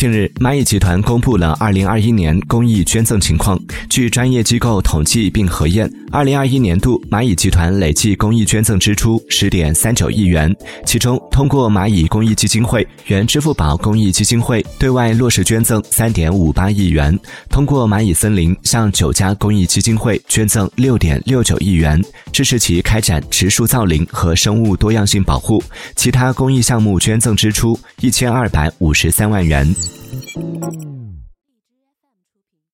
近日，蚂蚁集团公布了二零二一年公益捐赠情况。据专业机构统计并核验，二零二一年度蚂蚁集团累计公益捐赠支出十点三九亿元，其中通过蚂蚁公益基金会、原支付宝公益基金会对外落实捐赠三点五八亿元，通过蚂蚁森林向九家公益基金会捐赠六点六九亿元，支持其开展植树造林和生物多样性保护。其他公益项目捐赠支出一千二百五十三万元。